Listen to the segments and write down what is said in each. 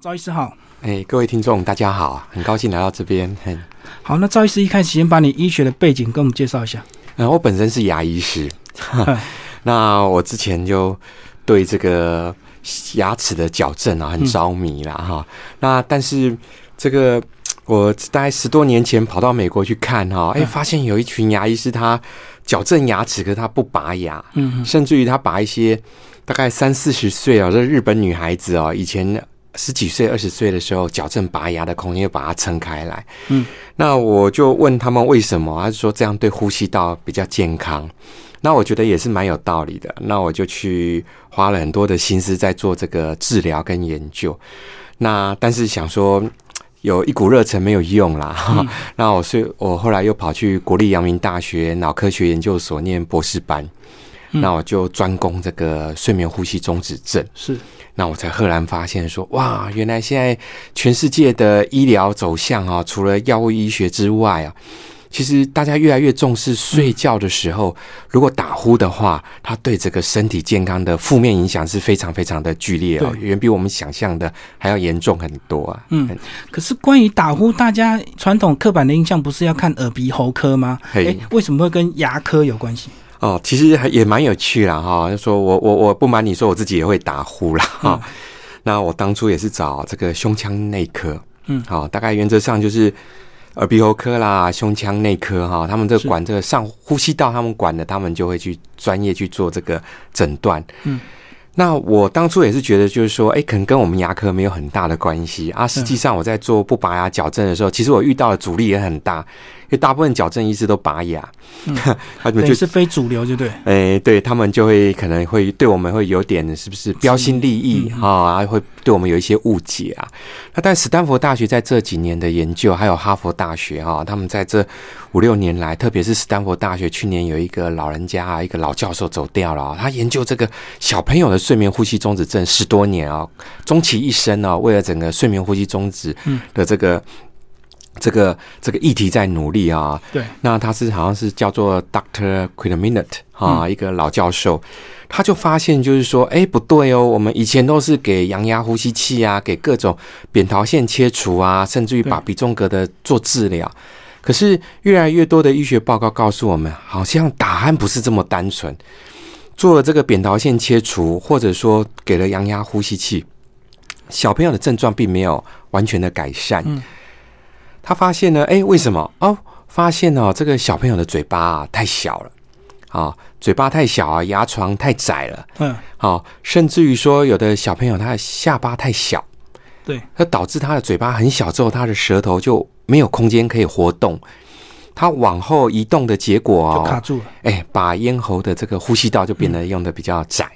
赵医师好，哎，各位听众大家好，很高兴来到这边。很好，那赵医师一开始先把你医学的背景跟我们介绍一下。嗯，我本身是牙医师，那我之前就对这个牙齿的矫正啊很着迷啦哈。那但是这个我大概十多年前跑到美国去看哈，哎，发现有一群牙医师他矫正牙齿，可是他不拔牙，嗯，甚至于他把一些大概三四十岁啊，这日本女孩子啊，以前。十几岁、二十岁的时候，矫正拔牙的空间又把它撑开来。嗯，那我就问他们为什么，他说这样对呼吸道比较健康。那我觉得也是蛮有道理的。那我就去花了很多的心思在做这个治疗跟研究。那但是想说有一股热忱没有用啦。那我是我后来又跑去国立阳明大学脑科学研究所念博士班。那我就专攻这个睡眠呼吸中止症。是。那我才赫然发现，说哇，原来现在全世界的医疗走向啊，除了药物医学之外啊，其实大家越来越重视睡觉的时候，如果打呼的话，它对这个身体健康的负面影响是非常非常的剧烈哦，远比我们想象的还要严重很多啊。嗯，可是关于打呼，大家传统刻板的印象不是要看耳鼻喉科吗？哎，为什么会跟牙科有关系？哦，其实也蛮有趣啦，哈。就说我我我不瞒你说，我自己也会打呼啦，哈。那我当初也是找这个胸腔内科，嗯，好，大概原则上就是耳鼻喉科啦、胸腔内科哈，他们这管这个上呼吸道，他们管的，他们就会去专业去做这个诊断，嗯。那我当初也是觉得，就是说，哎，可能跟我们牙科没有很大的关系啊。实际上，我在做不拔牙矫正的时候，其实我遇到的阻力也很大，因为大部分矫正医师都拔牙，他们就是非主流，就对。哎，对他们就会可能会对我们会有点是不是标新立异啊？会对我们有一些误解啊。那但斯坦福大学在这几年的研究，还有哈佛大学哈，他们在这五六年来，特别是斯坦福大学去年有一个老人家啊，一个老教授走掉了，他研究这个小朋友的。睡眠呼吸中止症十多年啊，终其一生啊，为了整个睡眠呼吸中止的这个这个这个议题在努力啊。对，那他是好像是叫做 Doctor q u i t m i n u t e 啊，一个老教授，他就发现就是说，哎，不对哦，我们以前都是给羊压呼吸器啊，给各种扁桃腺切除啊，甚至于把鼻中隔的做治疗，可是越来越多的医学报告告诉我们，好像答案不是这么单纯。做了这个扁桃腺切除，或者说给了羊压呼吸器，小朋友的症状并没有完全的改善。他发现呢，哎，为什么？哦，发现哦，这个小朋友的嘴巴啊太小了，啊，嘴巴太小啊，牙床太窄了。嗯，好，甚至于说有的小朋友他的下巴太小，对，那导致他的嘴巴很小之后，他的舌头就没有空间可以活动。他往后移动的结果就卡住了，哎，把咽喉的这个呼吸道就变得用的比较窄，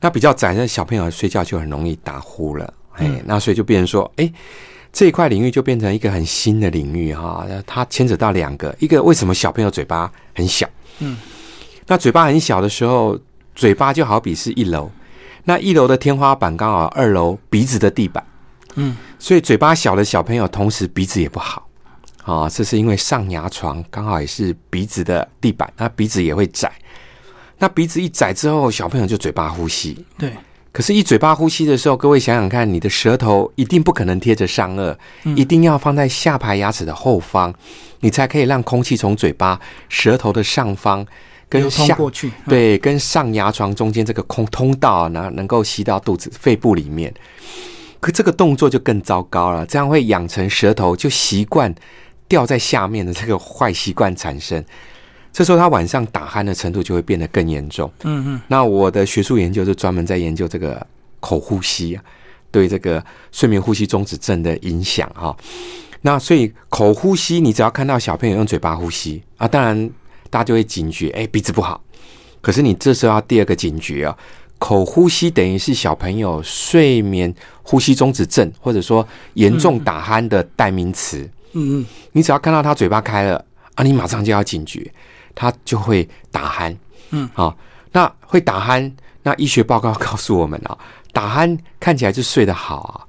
那比较窄，那小朋友睡觉就很容易打呼了，哎，那所以就变成说，哎，这一块领域就变成一个很新的领域哈，它牵扯到两个，一个为什么小朋友嘴巴很小，嗯，那嘴巴很小的时候，嘴巴就好比是一楼，那一楼的天花板刚好二楼鼻子的地板，嗯，所以嘴巴小的小朋友同时鼻子也不好。啊，这是因为上牙床刚好也是鼻子的地板，那鼻子也会窄。那鼻子一窄之后，小朋友就嘴巴呼吸。对，可是，一嘴巴呼吸的时候，各位想想看，你的舌头一定不可能贴着上颚，一定要放在下排牙齿的后方，你才可以让空气从嘴巴、舌头的上方跟下过去，对，跟上牙床中间这个空通道，能能够吸到肚子、肺部里面。可这个动作就更糟糕了，这样会养成舌头就习惯。掉在下面的这个坏习惯产生，这时候他晚上打鼾的程度就会变得更严重。嗯嗯，那我的学术研究就专门在研究这个口呼吸啊，对这个睡眠呼吸中止症的影响哈。那所以口呼吸，你只要看到小朋友用嘴巴呼吸啊，当然大家就会警觉，哎，鼻子不好。可是你这时候要第二个警觉啊，口呼吸等于是小朋友睡眠呼吸中止症或者说严重打鼾的代名词。嗯嗯，你只要看到他嘴巴开了啊，你马上就要警觉，他就会打鼾。嗯，好，那会打鼾，那医学报告告诉我们啊，打鼾看起来就睡得好啊，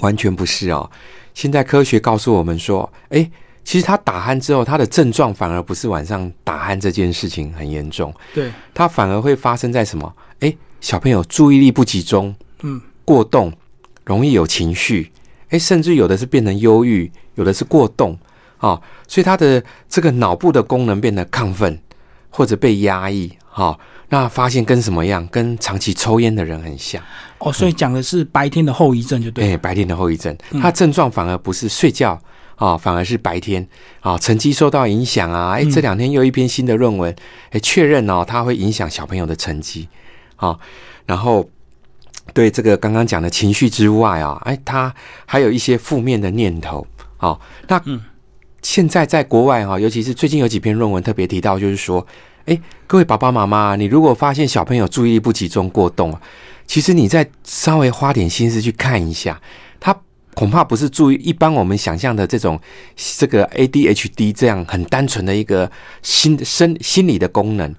完全不是哦。现在科学告诉我们说，哎，其实他打鼾之后，他的症状反而不是晚上打鼾这件事情很严重，对，他反而会发生在什么？哎，小朋友注意力不集中，嗯，过动。容易有情绪，哎，甚至有的是变成忧郁，有的是过动啊，所以他的这个脑部的功能变得亢奋或者被压抑，哈，那发现跟什么样？跟长期抽烟的人很像哦，所以讲的是白天的后遗症，就对，哎，白天的后遗症，他症状反而不是睡觉啊，反而是白天啊，成绩受到影响啊，哎，这两天又一篇新的论文，哎，确认哦，它会影响小朋友的成绩啊，然后。对这个刚刚讲的情绪之外啊，哎，他还有一些负面的念头。好，那现在在国外哈，尤其是最近有几篇论文特别提到，就是说，哎，各位爸爸妈妈，你如果发现小朋友注意力不集中、过动啊，其实你再稍微花点心思去看一下，他恐怕不是注意一般我们想象的这种这个 ADHD 这样很单纯的一个心身心理的功能，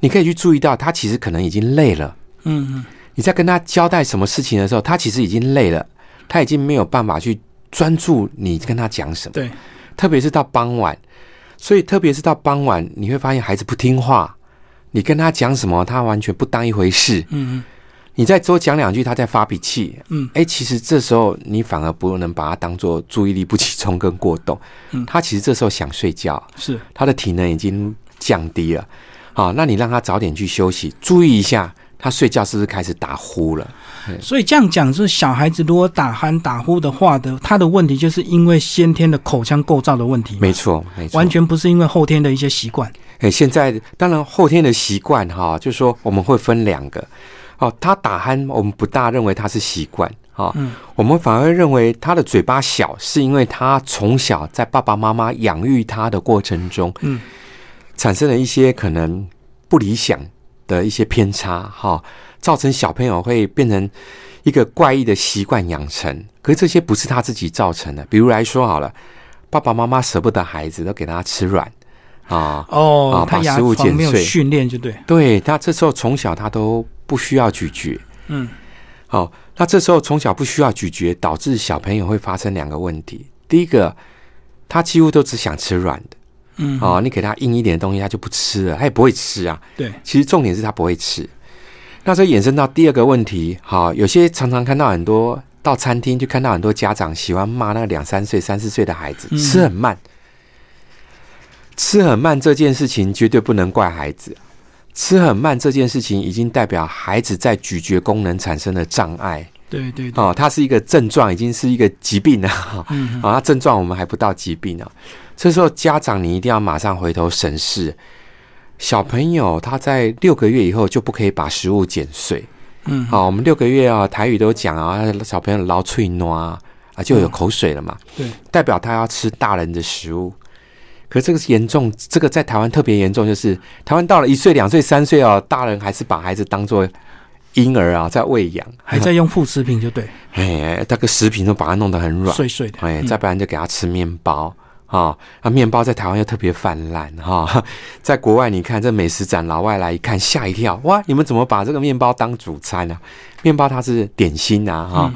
你可以去注意到，他其实可能已经累了。嗯嗯。你在跟他交代什么事情的时候，他其实已经累了，他已经没有办法去专注你跟他讲什么。对，特别是到傍晚，所以特别是到傍晚，你会发现孩子不听话，你跟他讲什么，他完全不当一回事。嗯嗯，你再多讲两句，他在发脾气。嗯，哎，其实这时候你反而不能把他当做注意力不集中跟过动。嗯，他其实这时候想睡觉，是他的体能已经降低了。好，那你让他早点去休息，注意一下。他睡觉是不是开始打呼了？所以这样讲，就是小孩子如果打鼾打呼的话的，他的问题就是因为先天的口腔构造的问题。没错，没错，完全不是因为后天的一些习惯。哎，现在当然后天的习惯哈，就是说我们会分两个哦。他打鼾，我们不大认为他是习惯啊，嗯，我们反而认为他的嘴巴小，是因为他从小在爸爸妈妈养育他的过程中，嗯，产生了一些可能不理想。的一些偏差哈，造成小朋友会变成一个怪异的习惯养成。可是这些不是他自己造成的。比如来说好了，爸爸妈妈舍不得孩子，都给他吃软啊哦，把食物剪碎，训练就对。对他这时候从小他都不需要咀嚼，嗯，好，那这时候从小不需要咀嚼，导致小朋友会发生两个问题。第一个，他几乎都只想吃软的。嗯，哦，你给他硬一点的东西，他就不吃了，他也不会吃啊。对，其实重点是他不会吃。那这衍生到第二个问题，好，有些常常看到很多到餐厅就看到很多家长喜欢骂那个两三岁、三四岁的孩子吃很慢，吃很慢这件事情绝对不能怪孩子，吃很慢这件事情已经代表孩子在咀嚼功能产生了障碍。对对，哦，它是一个症状，已经是一个疾病了。嗯，啊，症状我们还不到疾病呢。这时候家长你一定要马上回头审视，小朋友他在六个月以后就不可以把食物剪碎。嗯，好，我们六个月啊，台语都讲啊，小朋友捞脆糯啊，就有口水了嘛。对，代表他要吃大人的食物。可这个是严重，这个在台湾特别严重，就是台湾到了一岁、两岁、三岁哦，大人还是把孩子当做。婴儿啊，在喂养，还在用副食品就对。哎，那个食品都把它弄得很软碎碎的。哎，再不然就给他吃面包啊。那面包在台湾又特别泛滥哈。在国外，你看这美食展，老外来一看吓一跳，哇！你们怎么把这个面包当主餐呢？面包它是点心啊哈。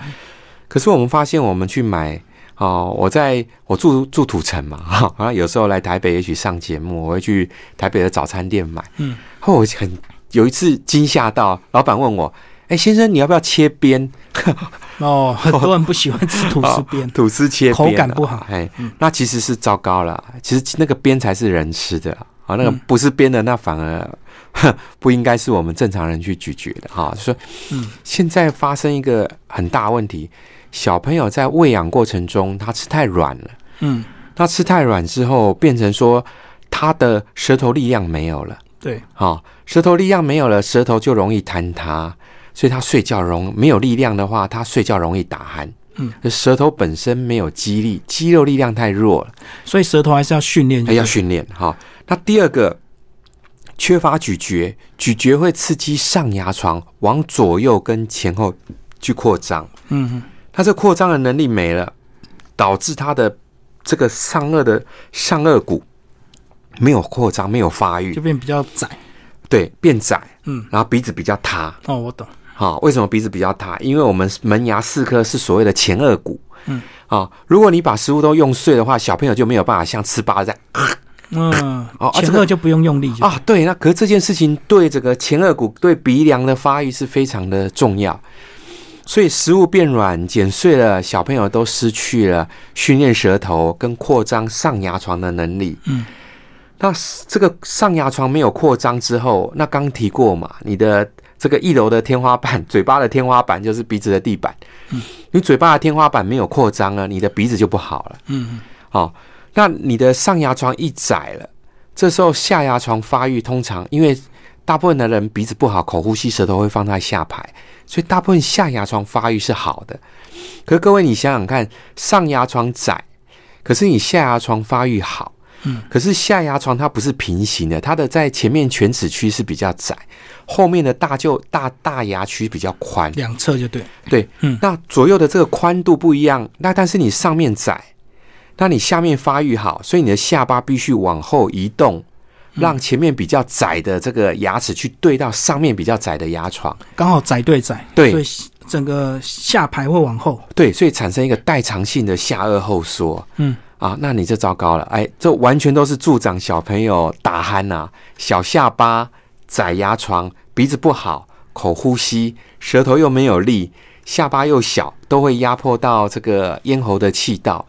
可是我们发现，我们去买哦，我在我住住土城嘛哈，然后有时候来台北也许上节目，我会去台北的早餐店买。嗯，后我很。有一次惊吓到，老板问我：“哎，先生，你要不要切边？” 哦，很多人不喜欢吃吐司边，吐司切口感不好。哎，那其实是糟糕了。其实那个边才是人吃的啊，那个不是边的，那反而 不应该是我们正常人去咀嚼的哈。说，嗯，现在发生一个很大问题，小朋友在喂养过程中，他吃太软了。嗯，他吃太软之后，变成说他的舌头力量没有了。对，好，舌头力量没有了，舌头就容易坍塌，所以他睡觉容没有力量的话，他睡觉容易打鼾。嗯，舌头本身没有肌力，肌肉力量太弱了，所以舌头还是要训练，还要训练。好，那第二个缺乏咀嚼，咀嚼会刺激上牙床往左右跟前后去扩张。嗯哼，他这扩张的能力没了，导致他的这个上颚的上颚骨。没有扩张，没有发育，就变比较窄，对，变窄，嗯，然后鼻子比较塌。哦，我懂。好，为什么鼻子比较塌？因为我们门牙四颗是所谓的前颚骨，嗯，啊，如果你把食物都用碎的话，小朋友就没有办法像吃巴掌，嗯，哦，前颚就不用用力啊。对，那可是这件事情对这个前颚骨对鼻梁的发育是非常的重要。所以食物变软、剪碎了，小朋友都失去了训练舌头跟扩张上牙床的能力。嗯，那这个上牙床没有扩张之后，那刚提过嘛，你的这个一楼的天花板、嘴巴的天花板就是鼻子的地板。嗯，你嘴巴的天花板没有扩张了，你的鼻子就不好了。嗯嗯，好，那你的上牙床一窄了，这时候下牙床发育通常因为。大部分的人鼻子不好，口呼吸舌头会放在下排，所以大部分下牙床发育是好的。可是各位，你想想看，上牙床窄，可是你下牙床发育好，嗯，可是下牙床它不是平行的，它的在前面犬齿区是比较窄，后面的大就大大牙区比较宽，两侧就对，对，嗯，那左右的这个宽度不一样，那但是你上面窄，那你下面发育好，所以你的下巴必须往后移动。让前面比较窄的这个牙齿去对到上面比较窄的牙床，刚好窄对窄，对，所以整个下排会往后，对，所以产生一个代偿性的下颚后缩，嗯啊，那你这糟糕了，哎，这完全都是助长小朋友打鼾呐，小下巴、窄牙床、鼻子不好、口呼吸、舌头又没有力、下巴又小，都会压迫到这个咽喉的气道，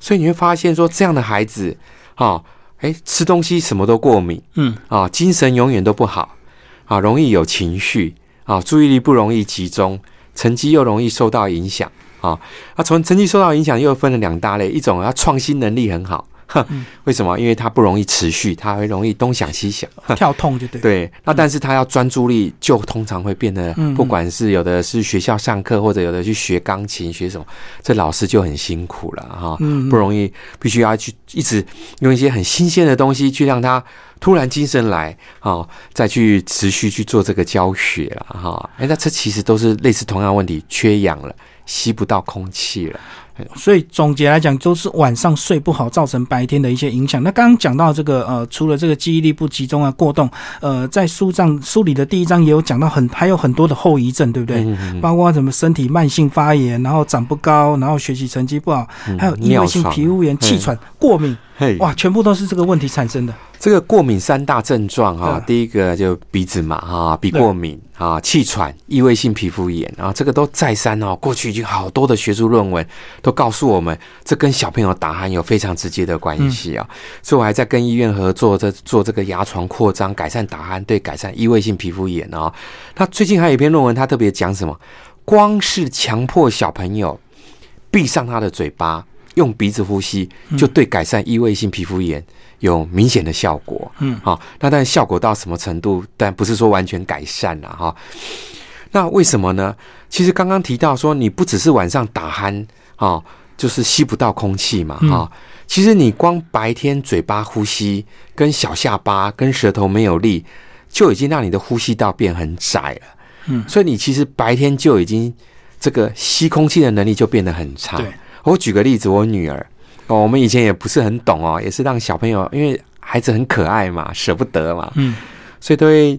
所以你会发现说，这样的孩子，啊。哎，吃东西什么都过敏，嗯。啊，精神永远都不好，啊，容易有情绪，啊，注意力不容易集中，成绩又容易受到影响，啊，那从成绩受到影响又分了两大类，一种要创新能力很好。为什么？因为它不容易持续，它会容易东想西想，跳痛就对。对，那但是他要专注力，就通常会变得，不管是有的是学校上课，或者有的去学钢琴，学什么，这老师就很辛苦了哈，不容易，必须要去一直用一些很新鲜的东西去让他突然精神来，啊，再去持续去做这个教学了哈。哎，那这其实都是类似同样问题，缺氧了，吸不到空气了。所以总结来讲，都是晚上睡不好造成白天的一些影响。那刚刚讲到这个呃，除了这个记忆力不集中啊、过动，呃，在书上书里的第一章也有讲到很还有很多的后遗症，对不对？包括什么身体慢性发炎，然后长不高，然后学习成绩不好，还有异位性皮肤炎、气喘、过敏，哇，全部都是这个问题产生的。这个过敏三大症状哈，第一个就鼻子嘛哈，鼻过敏啊，气喘、异位性皮肤炎啊，这个都再三哦，过去已经好多的学术论文都告诉我们，这跟小朋友打鼾有非常直接的关系啊。所以我还在跟医院合作，在做这个牙床扩张，改善打鼾，对改善异位性皮肤炎啊。那最近还有一篇论文，他特别讲什么？光是强迫小朋友闭上他的嘴巴，用鼻子呼吸，就对改善异位性皮肤炎。有明显的效果，嗯，好，那但效果到什么程度？但不是说完全改善了哈。那为什么呢？其实刚刚提到说，你不只是晚上打鼾啊，就是吸不到空气嘛，哈。其实你光白天嘴巴呼吸，跟小下巴、跟舌头没有力，就已经让你的呼吸道变很窄了，嗯。所以你其实白天就已经这个吸空气的能力就变得很差。我举个例子，我女儿。哦，我们以前也不是很懂哦，也是让小朋友，因为孩子很可爱嘛，舍不得嘛，嗯，所以都会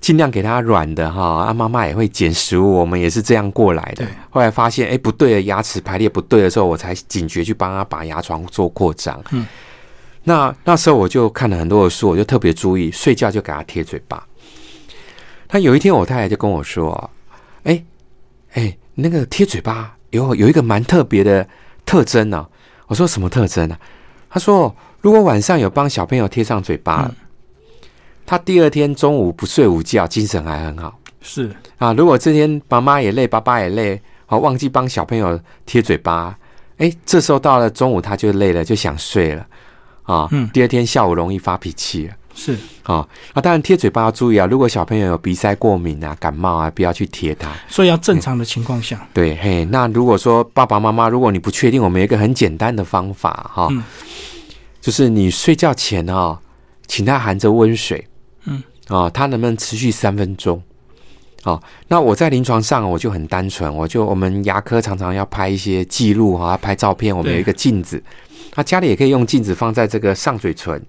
尽量给他软的哈。啊，妈妈也会捡食物，我们也是这样过来的。后来发现，哎，不对，牙齿排列不对的时候，我才警觉去帮他把牙床做扩张。嗯，那那时候我就看了很多的书，我就特别注意，睡觉就给他贴嘴巴。他有一天，我太太就跟我说：“哎哎，那个贴嘴巴有有一个蛮特别的特征呢。”我说什么特征呢？他说，如果晚上有帮小朋友贴上嘴巴，他第二天中午不睡午觉，精神还很好。是啊，如果这天妈妈也累，爸爸也累，好忘记帮小朋友贴嘴巴，哎，这时候到了中午他就累了，就想睡了啊。嗯，第二天下午容易发脾气了。是啊，那当然贴嘴巴要注意啊。如果小朋友有鼻塞过敏啊、感冒啊，不要去贴它。所以要正常的情况下。对，嘿，那如果说爸爸妈妈，如果你不确定，我们有一个很简单的方法哈，就是你睡觉前啊，请他含着温水，嗯，啊，他能不能持续三分钟？好，那我在临床上我就很单纯，我就我们牙科常常要拍一些记录啊，拍照片，我们有一个镜子，那家里也可以用镜子放在这个上嘴唇。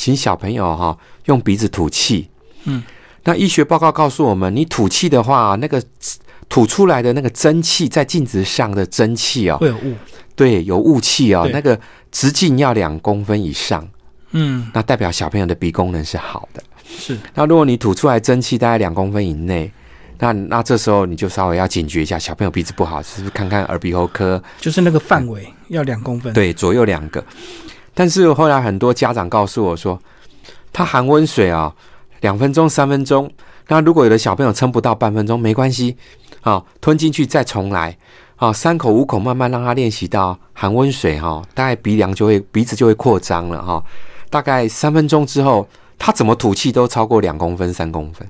请小朋友哈用鼻子吐气，嗯，那医学报告告诉我们，你吐气的话，那个吐出来的那个蒸汽在镜子上的蒸汽哦，会有雾，对，有雾气哦，那个直径要两公分以上，嗯，那代表小朋友的鼻功能是好的，是。那如果你吐出来蒸汽大概两公分以内，那那这时候你就稍微要警觉一下，小朋友鼻子不好，是不是看看耳鼻喉科？就是那个范围要两公分。对，左右两个。但是后来很多家长告诉我说，他含温水啊，两分钟、三分钟。那如果有的小朋友撑不到半分钟，没关系，啊，吞进去再重来，啊，三口五口慢慢让他练习到含温水哈，大概鼻梁就会鼻子就会扩张了哈。大概三分钟之后，他怎么吐气都超过两公分、三公分。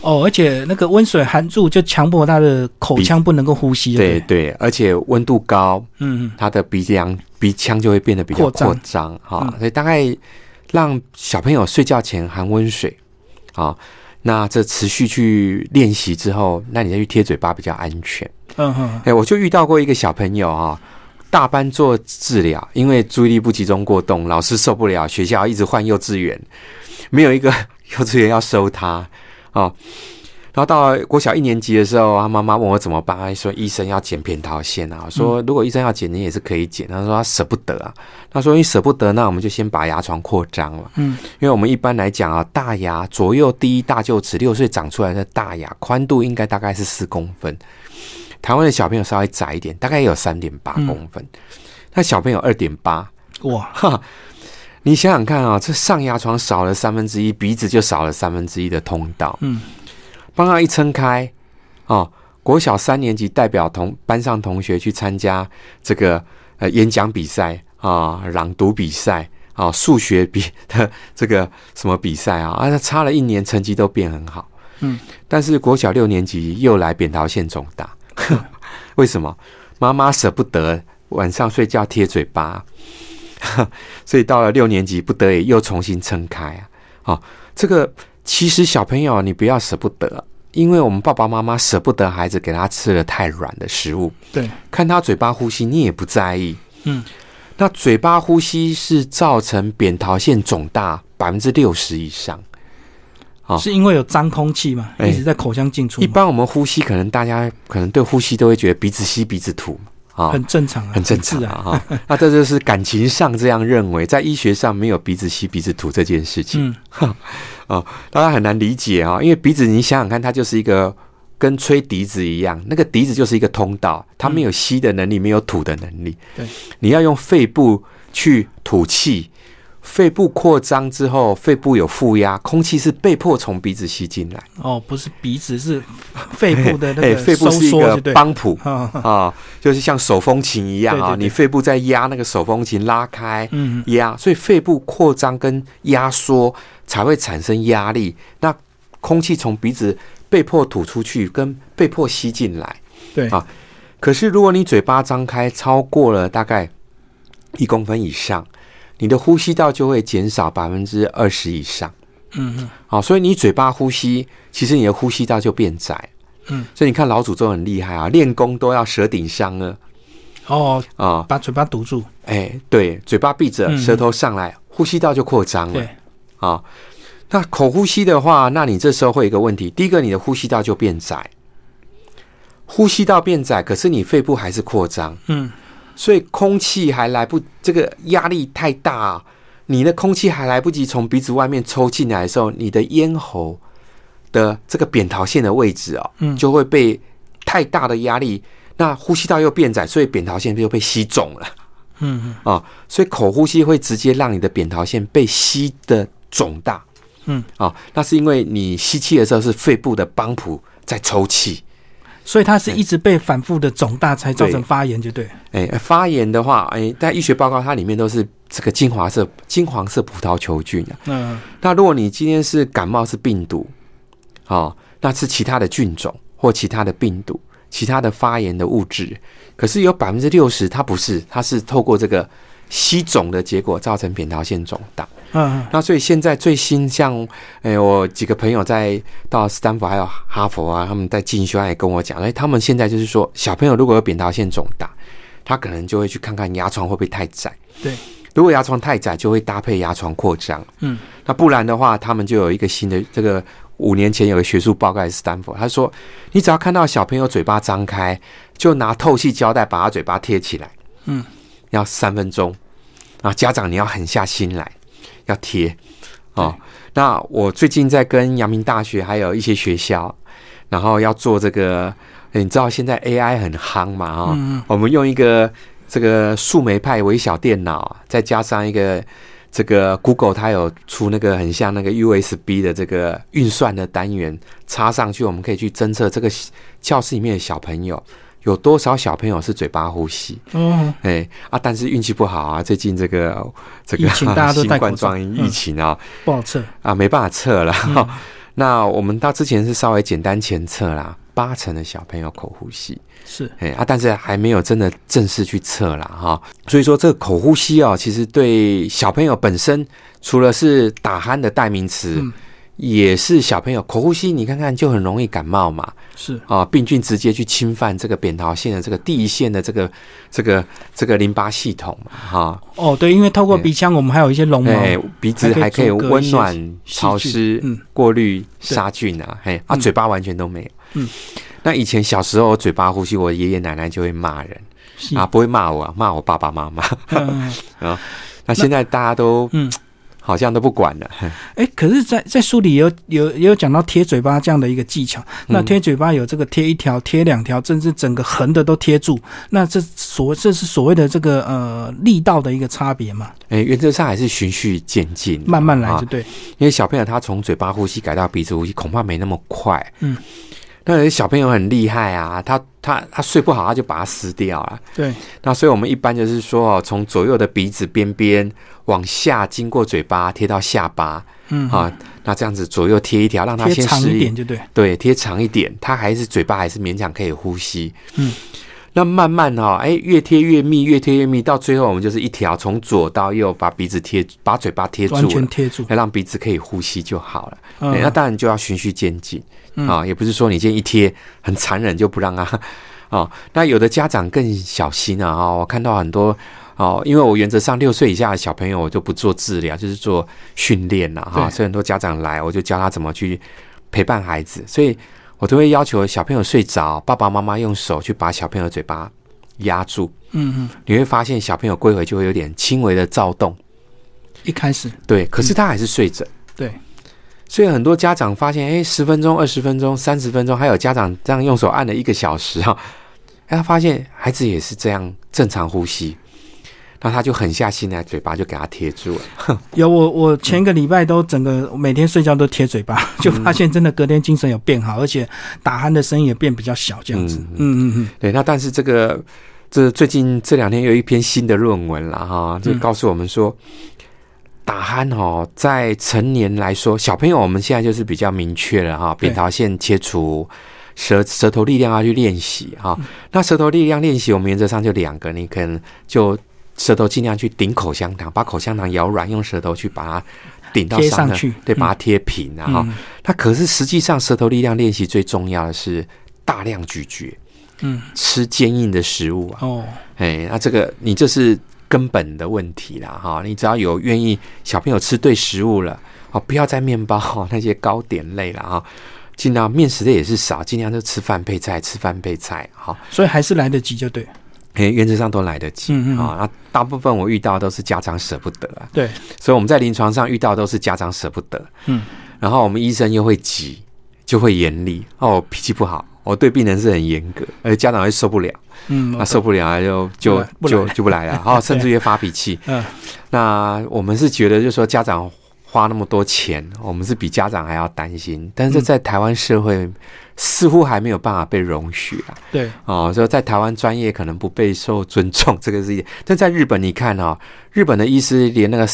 哦，而且那个温水含住就强迫他的口腔不能够呼吸。对对，而且温度高，嗯嗯，他的鼻梁鼻腔就会变得比较扩张哈。所以大概让小朋友睡觉前含温水啊。那这持续去练习之后，那你再去贴嘴巴比较安全。嗯哼，哎，我就遇到过一个小朋友啊，大班做治疗，因为注意力不集中过动，老师受不了，学校一直换幼稚园，没有一个 幼稚园要收他啊。然后到了国小一年级的时候，他妈妈问我怎么办，他说医生要剪扁桃腺啊。说如果医生要剪，你也是可以剪。他说他舍不得啊。他说你舍不得，那我们就先把牙床扩张了。嗯，因为我们一般来讲啊，大牙左右第一大臼齿六岁长出来的大牙宽度应该大概是四公分。台湾的小朋友稍微窄一点，大概有三点八公分。那小朋友二点八，哇 哈！你想想看啊，这上牙床少了三分之一，鼻子就少了三分之一的通道。嗯。帮他一撑开，哦，国小三年级代表同班上同学去参加这个呃演讲比赛啊、朗读比赛啊、数学比的这个什么比赛啊，啊，他差了一年，成绩都变很好。嗯，但是国小六年级又来扁桃腺肿大，为什么？妈妈舍不得晚上睡觉贴嘴巴，所以到了六年级不得已又重新撑开啊。哦，这个其实小朋友你不要舍不得。因为我们爸爸妈妈舍不得孩子给他吃了太软的食物，对，看他嘴巴呼吸，你也不在意，嗯，那嘴巴呼吸是造成扁桃腺肿大百分之六十以上，啊，是因为有脏空气嘛，一直在口腔进出。一般我们呼吸，可能大家可能对呼吸都会觉得鼻子吸鼻子吐。啊，很正常，很正常啊！哈，那这就是感情上这样认为，在医学上没有鼻子吸鼻子吐这件事情。嗯，哦，大家很难理解啊，因为鼻子，你想想看，它就是一个跟吹笛子一样，那个笛子就是一个通道，它没有吸的能力，没有吐的能力。对，你要用肺部去吐气。肺部扩张之后，肺部有负压，空气是被迫从鼻子吸进来。哦，不是鼻子，是肺部的那个肺部是一个帮浦 啊，就是像手风琴一样啊，你肺部在压那个手风琴，拉开压，所以肺部扩张跟压缩才会产生压力。那空气从鼻子被迫吐出去，跟被迫吸进来。对啊，可是如果你嘴巴张开超过了大概一公分以上。你的呼吸道就会减少百分之二十以上，嗯嗯，好，所以你嘴巴呼吸，其实你的呼吸道就变窄，嗯，所以你看老祖宗很厉害啊，练功都要舌顶上颚，哦啊，把嘴巴堵住，哎，对，嘴巴闭着，舌头上来，呼吸道就扩张了，对，啊，那口呼吸的话，那你这时候会有一个问题，第一个你的呼吸道就变窄，呼吸道变窄，可是你肺部还是扩张，嗯。所以空气还来不，这个压力太大，你的空气还来不及从鼻子外面抽进来的时候，你的咽喉的这个扁桃腺的位置啊，嗯，就会被太大的压力，那呼吸道又变窄，所以扁桃腺就被吸肿了，嗯嗯。啊，所以口呼吸会直接让你的扁桃腺被吸的肿大，嗯。啊，那是因为你吸气的时候是肺部的帮浦在抽气。所以它是一直被反复的肿大，才造成发炎，就对。哎，发炎的话，哎，在医学报告它里面都是这个金黄色、金黄色葡萄球菌啊。嗯。那如果你今天是感冒是病毒，哦，那是其他的菌种或其他的病毒、其他的发炎的物质，可是有百分之六十它不是，它是透过这个吸肿的结果造成扁桃腺肿大。嗯，那所以现在最新像，哎，我几个朋友在到斯坦福还有哈佛啊，他们在进修也跟我讲，哎，他们现在就是说，小朋友如果有扁桃腺肿大，他可能就会去看看牙床会不会太窄。对，如果牙床太窄，就会搭配牙床扩张。嗯，那不然的话，他们就有一个新的这个五年前有个学术报告是斯坦福，他说，你只要看到小朋友嘴巴张开，就拿透气胶带把他嘴巴贴起来。嗯，要三分钟，啊，家长你要狠下心来。要贴哦。那我最近在跟阳明大学还有一些学校，然后要做这个，诶你知道现在 AI 很夯嘛哈、嗯我们用一个这个树莓派微小电脑，再加上一个这个 Google 它有出那个很像那个 USB 的这个运算的单元，插上去，我们可以去侦测这个教室里面的小朋友有多少小朋友是嘴巴呼吸。哦，哎啊，但是运气不好啊，最近这个这个疫情大家都 新冠状疫情啊、不好测。啊没办法测了。嗯 那我们到之前是稍微简单前测啦，八成的小朋友口呼吸，是，哎啊，但是还没有真的正式去测啦哈。所以说这个口呼吸哦，其实对小朋友本身除了是打鼾的代名词，嗯也是小朋友口呼吸，你看看就很容易感冒嘛。是，啊，病菌直接去侵犯这个扁桃腺的这个第一线的这个这个这个淋巴系统嘛，哈，哦，对，因为透过鼻腔，我们还有一些绒毛，哎，鼻子还可以温暖、潮湿、嗯。过滤、杀菌啊，嘿，啊，嗯。嘴巴完全都没有。嗯，那以前小时候嘴巴呼吸，我爷爷奶奶就会骂人啊，不会骂我，骂我爸爸妈妈。嗯。那现在大家都嗯，好像都不管了，嘿哎，可是在，在书里有有也有讲到贴嘴巴这样的一个技巧。那嗯贴嘴巴有这个贴一条、贴两条，甚至整个横的都贴住。那这所这是所谓的这个呃力道的一个差别嘛？哎，原则上还是循序渐进，慢慢来啊就对。因为小朋友他从嘴巴呼吸改到鼻子呼吸，恐怕没那么快。嗯，那有些小朋友很厉害啊，他他他睡不好，他就把它撕掉了。对，那所以我们一般就是说哦，从左右的鼻子边边往下，经过嘴巴贴到下巴嗯，啊，那这样子左右贴一条，让他先适应长一点。就对。对，贴长一点，他还是嘴巴还是勉强可以呼吸。嗯，那慢慢哈、哎，越贴越密，越贴越密，到最后我们就是一条从左到右把鼻子贴，把嘴巴贴住完全，贴住。来让鼻子可以呼吸就好了。嗯，那当然就要循序渐进嗯啊，也不是说你今天一贴很残忍就不让他啊。那有的家长更小心啊，哈，我看到很多哦，因为我原则上六岁以下的小朋友我就不做治疗，就是做训练了，哈，所以很多家长来我就教他怎么去陪伴孩子，所以我都会要求小朋友睡着，爸爸妈妈用手去把小朋友的嘴巴压住，嗯嗯，你会发现小朋友归回就会有点轻微的躁动，一开始。对，可是他还是睡着。对，所以很多家长发现，哎，十分钟、二十分钟、三十分钟，还有家长这样用手按了一个小时哈，哎，他发现孩子也是这样正常呼吸，那他就狠下心来，嘴巴就给他贴住了。有我我前个礼拜都整个每天睡觉都贴嘴巴，就发现真的隔天精神有变好，而且打鼾的声音也变比较小，这样子。嗯嗯嗯嗯，对，那但是这个这最近这两天有一篇新的论文了哈，就告诉我们说，打鼾哦，在成年来说，小朋友我们现在就是比较明确了哈，扁桃腺切除。舌舌头力量要去练习哈，那舌头力量练习，我们原则上就两个，你可能就舌头尽量去顶口香糖，把口香糖咬软，用舌头去把它顶到上的贴上去。对，嗯把它贴平啊哈。嗯那可是实际上舌头力量练习最重要的是大量咀嚼，嗯，吃坚硬的食物啊，哦，哎，那这个你这是根本的问题啦哈，你只要有愿意小朋友吃对食物了，哦，不要再面包哈那些糕点类了哈，尽量面食的也是少，尽量就吃饭配菜，吃饭配菜哈，所以还是来得及就对。哎，原则上都来得及啊。那大部分我遇到都是家长舍不得啊，对，所以我们在临床上遇到都是家长舍不得，嗯，然后我们医生又会急，就会严厉哦，脾气不好，我对病人是很严格，而家长会受不了，嗯，那受不了就就就就不来了，哦，甚至于发脾气。嗯。那我们是觉得，就是说家长花那么多钱，我们是比家长还要担心，但是在台湾社会似乎还没有办法被容许啊。对，哦，所以在台湾专业可能不备受尊重，这个是一点。但在日本，你看哦，日本的医师连那个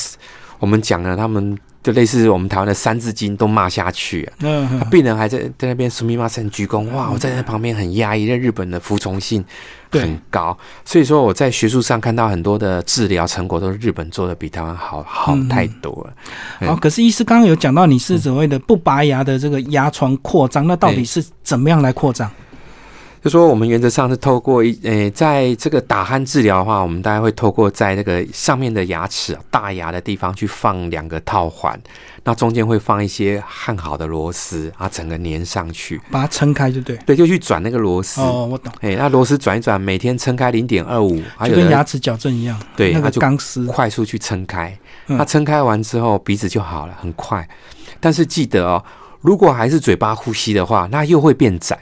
我们讲的，他们就类似我们台湾的三字经都骂下去、啊，嗯病人还在在那边苏密马森鞠躬，哇！我在那旁边很压抑，在日本的服从性很高，所以说我在学术上看到很多的治疗成果都是日本做的比台湾好好嗯太多了。好，可是医师刚刚有讲到你是所谓的不拔牙的这个牙床扩张，那到底是怎么样来扩张？就说我们原则上是透过一呃、在这个打鼾治疗的话，我们大概会透过在那个上面的牙齿啊大牙的地方去放两个套环，那中间会放一些焊好的螺丝啊，整个粘上去。把它撑开就对。对，就去转那个螺丝。哦，我懂，哎、那螺丝转一转，每天撑开零点二五，就跟牙齿矫正一样，对那个钢丝。快速去撑开。嗯那撑开完之后，鼻子就好了，很快。但是记得哦，如果还是嘴巴呼吸的话，那又会变窄。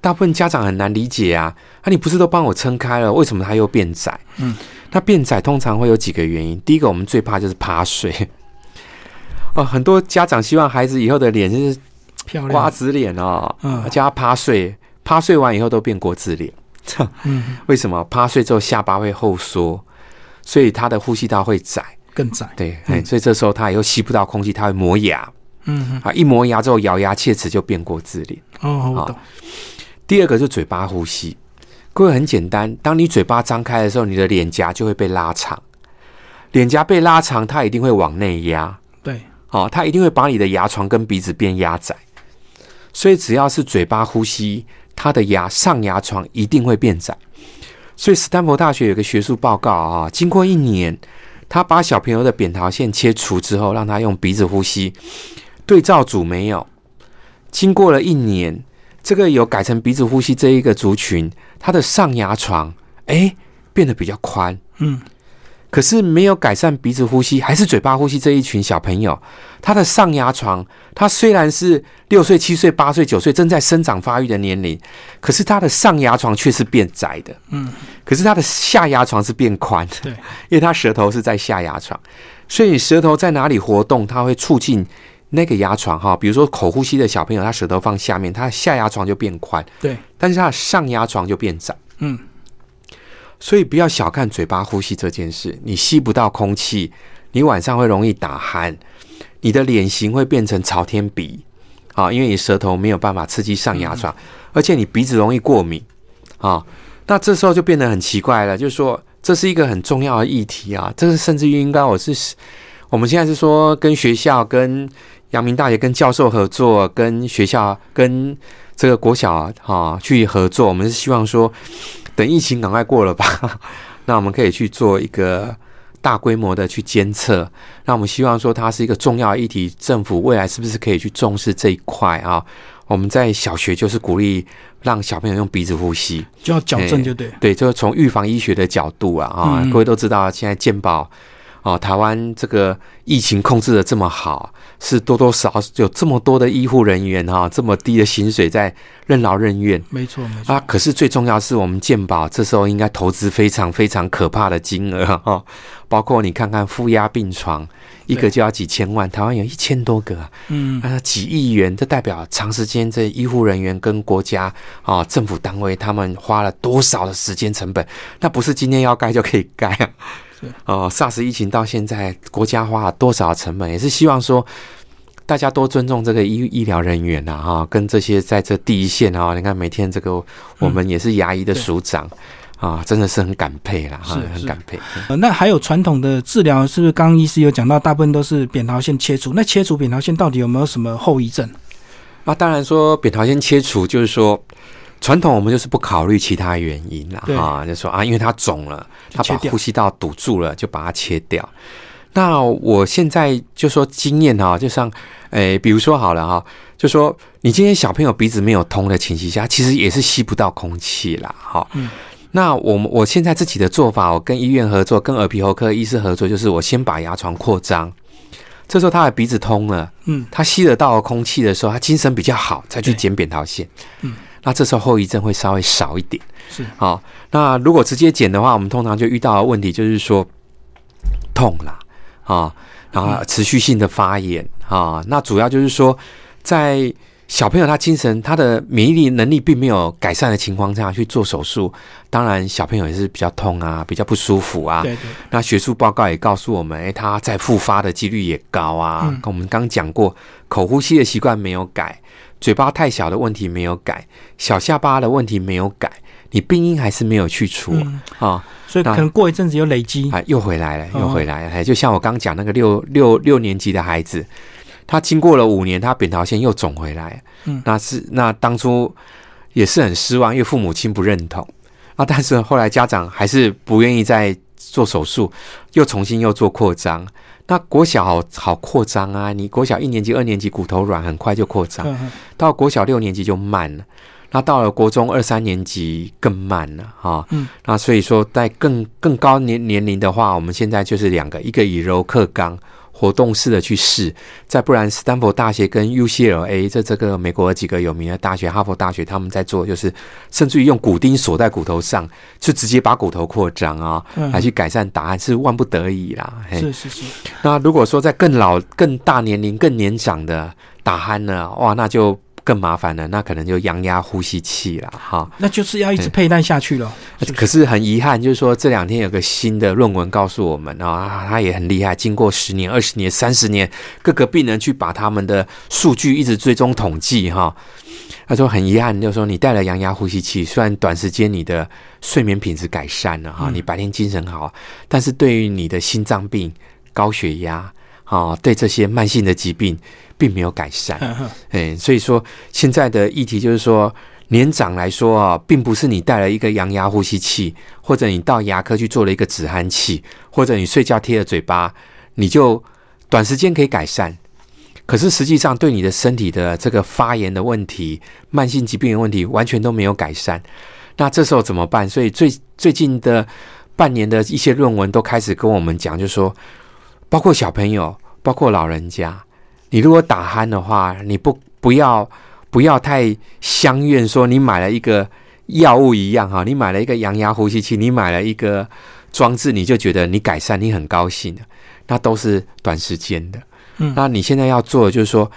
大部分家长很难理解啊，啊，你不是都帮我撑开了，为什么它又变窄？嗯，那变窄通常会有几个原因。第一个，我们最怕就是趴睡。哦，很多家长希望孩子以后的脸就是漂亮瓜子脸哦，嗯叫他趴睡，趴睡完以后都变国字脸。嗯，为什么？趴睡之后下巴会后缩，所以他的呼吸道会窄。更窄。对，哎、所以这时候他以后吸不到空气，他会磨牙嗯，啊，一磨牙之后咬牙切齿就变过自脸。哦，我好懂。第二个就是嘴巴呼吸，各位很简单，当你嘴巴张开的时候，你的脸颊就会被拉长，脸颊被拉长，它一定会往内压，对，哦，它一定会把你的牙床跟鼻子变压窄，所以只要是嘴巴呼吸，它的牙上牙床一定会变窄。所以斯坦福大学有个学术报告啊，经过一年，他把小朋友的扁桃腺切除之后，让他用鼻子呼吸，对照组没有。经过了一年，这个有改成鼻子呼吸这一个族群，他的上牙床哎变得比较宽，嗯，可是没有改善鼻子呼吸，还是嘴巴呼吸这一群小朋友，他的上牙床，他虽然是六岁、七岁、八岁、九岁正在生长发育的年龄，可是他的上牙床却是变窄的，嗯，可是他的下牙床是变宽的，对，因为他舌头是在下牙床，所以你舌头在哪里活动，它会促进那个牙床哈。比如说口呼吸的小朋友，他舌头放下面，他的下牙床就变宽，对，但是他的上牙床就变窄。嗯，所以不要小看嘴巴呼吸这件事，你吸不到空气，你晚上会容易打鼾，你的脸型会变成朝天鼻，啊，因为你舌头没有办法刺激上牙床，而且你鼻子容易过敏，啊，那这时候就变得很奇怪了，就是说这是一个很重要的议题啊，这是甚至于应该我是我们现在是说跟学校、跟阳明大学、跟教授合作，跟学校、跟这个国小啊去合作，我们是希望说。等疫情赶快过了吧，那我们可以去做一个大规模的去监测。那我们希望说它是一个重要的议题，政府未来是不是可以去重视这一块啊？我们在小学就是鼓励让小朋友用鼻子呼吸，就要矫正就对。对，就是从预防医学的角度啊啊，嗯各位都知道现在健保。哦，台湾这个疫情控制的这么好，是多多少少有这么多的医护人员哈、这么低的薪水在任劳任怨，没错，没错。啊，可是最重要是我们健保这时候应该投资非常非常可怕的金额哈、哦，包括你看看负压病床，一个就要几千万，台湾有一千多个啊，嗯，啊几亿元，这代表长时间这医护人员跟国家啊、政府单位他们花了多少的时间成本，那不是今天要盖就可以盖啊。是哦，SARS 疫情到现在，国家花了多少成本，也是希望说大家多尊重这个医医疗人员呐、哈、跟这些在这第一线啊，你看每天这个我们也是牙医的署长、啊，真的是很感佩啦，哈很感佩。呃，那还有传统的治疗，是不是刚刚医师有讲到，大部分都是扁桃腺切除？那切除扁桃腺到底有没有什么后遗症？那当然说扁桃腺切除，就是说传统我们就是不考虑其他原因啦，对。啊，就说啊，因为它肿了，它把呼吸道堵住了，就把它切掉。那我现在就说经验哈，就像诶，比如说好了哈，就说你今天小朋友鼻子没有通的情形下，其实也是吸不到空气啦，哈。嗯。那我们我现在自己的做法，我跟医院合作，跟耳鼻喉科医师合作，就是我先把牙床扩张，这时候他的鼻子通了，嗯，他吸得到空气的时候，他精神比较好，再去剪扁桃腺。嗯，那这时候后遗症会稍微少一点。是好、那如果直接剪的话，我们通常就遇到的问题就是说痛啦，啊，然后持续性的发炎啊，那主要就是说在。小朋友他精神他的免疫力能力并没有改善的情况下去做手术，当然小朋友也是比较痛啊，比较不舒服啊。对对，那学术报告也告诉我们，诶，他再复发的几率也高啊。嗯跟我们刚讲过，口呼吸的习惯没有改，嘴巴太小的问题没有改，小下巴的问题没有改，你病因还是没有去除嗯，啊，所以可能过一阵子又累积。啊，又回来了，哦又回来了。哎，就像我刚讲那个六六六年级的孩子，他经过了五年，他扁桃腺又肿回来，嗯那是那当初也是很失望，因为父母亲不认同啊，但是后来家长还是不愿意再做手术，又重新又做扩张。那国小好好扩张啊，你国小一年级、二年级骨头软，很快就扩张，到国小六年级就慢了。那到了国中二三年级更慢了哈、嗯，那所以说在更更高年年龄的话，我们现在就是两个，一个以柔克刚，活动式的去试，再不然，斯坦福大学跟 UCLA 这这个美国几个有名的大学，哈佛大学他们在做，就是甚至于用骨钉锁在骨头上，就直接把骨头扩张啊，来去改善答案，是万不得已啦。是是是。那如果说在更老、更大年龄、更年长的打鼾呢，哇，那就。更麻烦了，那可能就阳压呼吸器了，哈，那就是要一直佩戴下去了。可是很遗憾，就是说这两天有个新的论文告诉我们啊，他也很厉害，经过十年、二十年、三十年，各个病人去把他们的数据一直追踪统计，哈，他说很遗憾，就是说你戴了阳压呼吸器，虽然短时间你的睡眠品质改善了，哈，你白天精神好，但是对于你的心脏病、高血压，啊，对这些慢性的疾病。并没有改善，哎，所以说现在的议题就是说，年长来说啊，并不是你带了一个羊牙呼吸器，或者你到牙科去做了一个止鼾器，或者你睡觉贴了嘴巴，你就短时间可以改善。可是实际上对你的身体的这个发炎的问题、慢性疾病的问题，完全都没有改善。那这时候怎么办？所以最最近的半年的一些论文都开始跟我们讲，就说，包括小朋友，包括老人家。你如果打鼾的话，你不不要不要太相怨，说你买了一个药物一样哈，你买了一个阳压呼吸器，你买了一个装置，你就觉得你改善，你很高兴的，那都是短时间的。嗯，那你现在要做的就是说，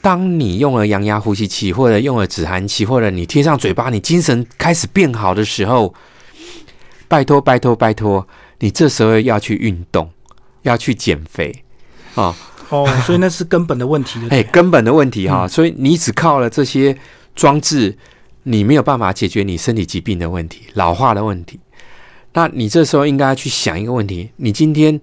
当你用了阳压呼吸器，或者用了止鼾器，或者你贴上嘴巴，你精神开始变好的时候，拜托拜托拜托，你这时候要去运动，要去减肥啊。哦，所以那是根本的问题。哎，根本的问题哈，所以你只靠了这些装置，你没有办法解决你身体疾病的问题、老化的问题。那你这时候应该去想一个问题：你今天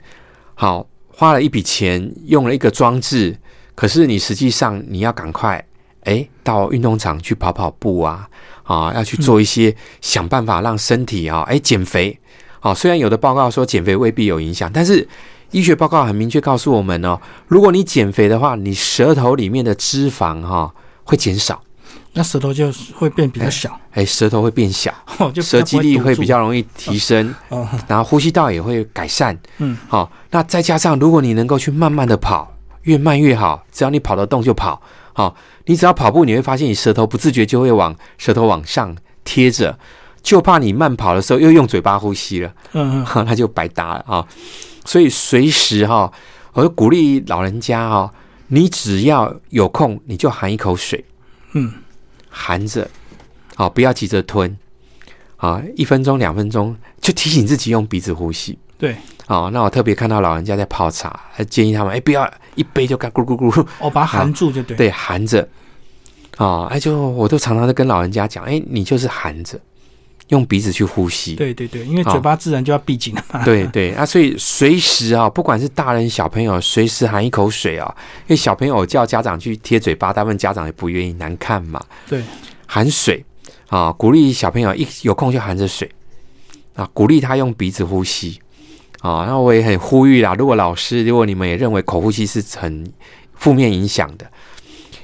好花了一笔钱，用了一个装置，可是你实际上你要赶快哎到运动场去跑跑步啊啊，要去做一些想办法让身体啊哎减肥。好，虽然有的报告说减肥未必有影响，但是。医学报告很明确告诉我们哦，如果你减肥的话，你舌头里面的脂肪哈会减少，那舌头就会变比较小。哎，舌头会变小，就舌肌力会比较容易提升，然后呼吸道也会改善。嗯，好，那再加上如果你能够去慢慢的跑，越慢越好，只要你跑得动就跑。好，你只要跑步，你会发现你舌头不自觉就会往舌头往上贴着，就怕你慢跑的时候又用嘴巴呼吸了，嗯嗯，那就白搭了啊。所以随时哈，我就鼓励老人家哈，你只要有空，你就含一口水，嗯，含着，好，不要急着吞，啊，一分钟、两分钟，就提醒自己用鼻子呼吸。对，哦，那我特别看到老人家在泡茶，还建议他们，哎，不要一杯就干咕咕咕，哦，把它含住就对，对，含着，啊，哎，就我都常常在跟老人家讲，哎，你就是含着。用鼻子去呼吸，对对对，因为嘴巴自然就要闭紧了嘛。对对啊，所以随时啊，不管是大人小朋友，随时含一口水啊。因为小朋友叫家长去贴嘴巴，大部分家长也不愿意，难看嘛。对，含水啊，鼓励小朋友一有空就含着水啊，鼓励他用鼻子呼吸啊。那我也很呼吁啦，如果老师，如果你们也认为口呼吸是很负面影响的，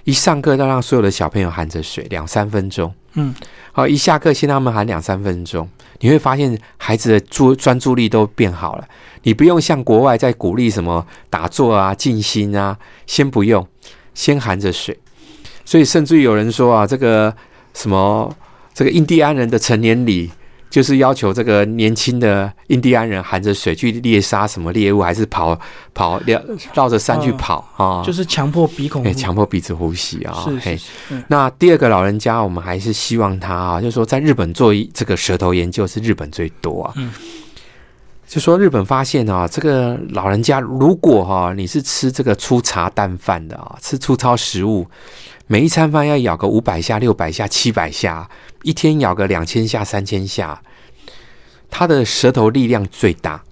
一上课都让所有的小朋友含着水两三分钟。嗯。好，一下课先让他们喊两三分钟，你会发现孩子的注专注力都变好了。你不用像国外在鼓励什么打坐啊、静心啊，先不用，先含着水。所以甚至于有人说啊，这个什么这个印第安人的成年礼。就是要求这个年轻的印第安人含着水去猎杀什么猎物，还是跑跑绕绕着山去跑啊？就是强迫鼻孔，强迫鼻子呼吸啊。是是。那第二个老人家，我们还是希望他啊，就是说在日本做这个舌头研究是日本最多啊。嗯。就说日本发现啊，这个老人家如果哈你是吃这个粗茶淡饭的啊，吃粗糙食物，每一餐饭要咬个五百下、六百下、七百下。一天咬个两千下、三千下，他的舌头力量最大，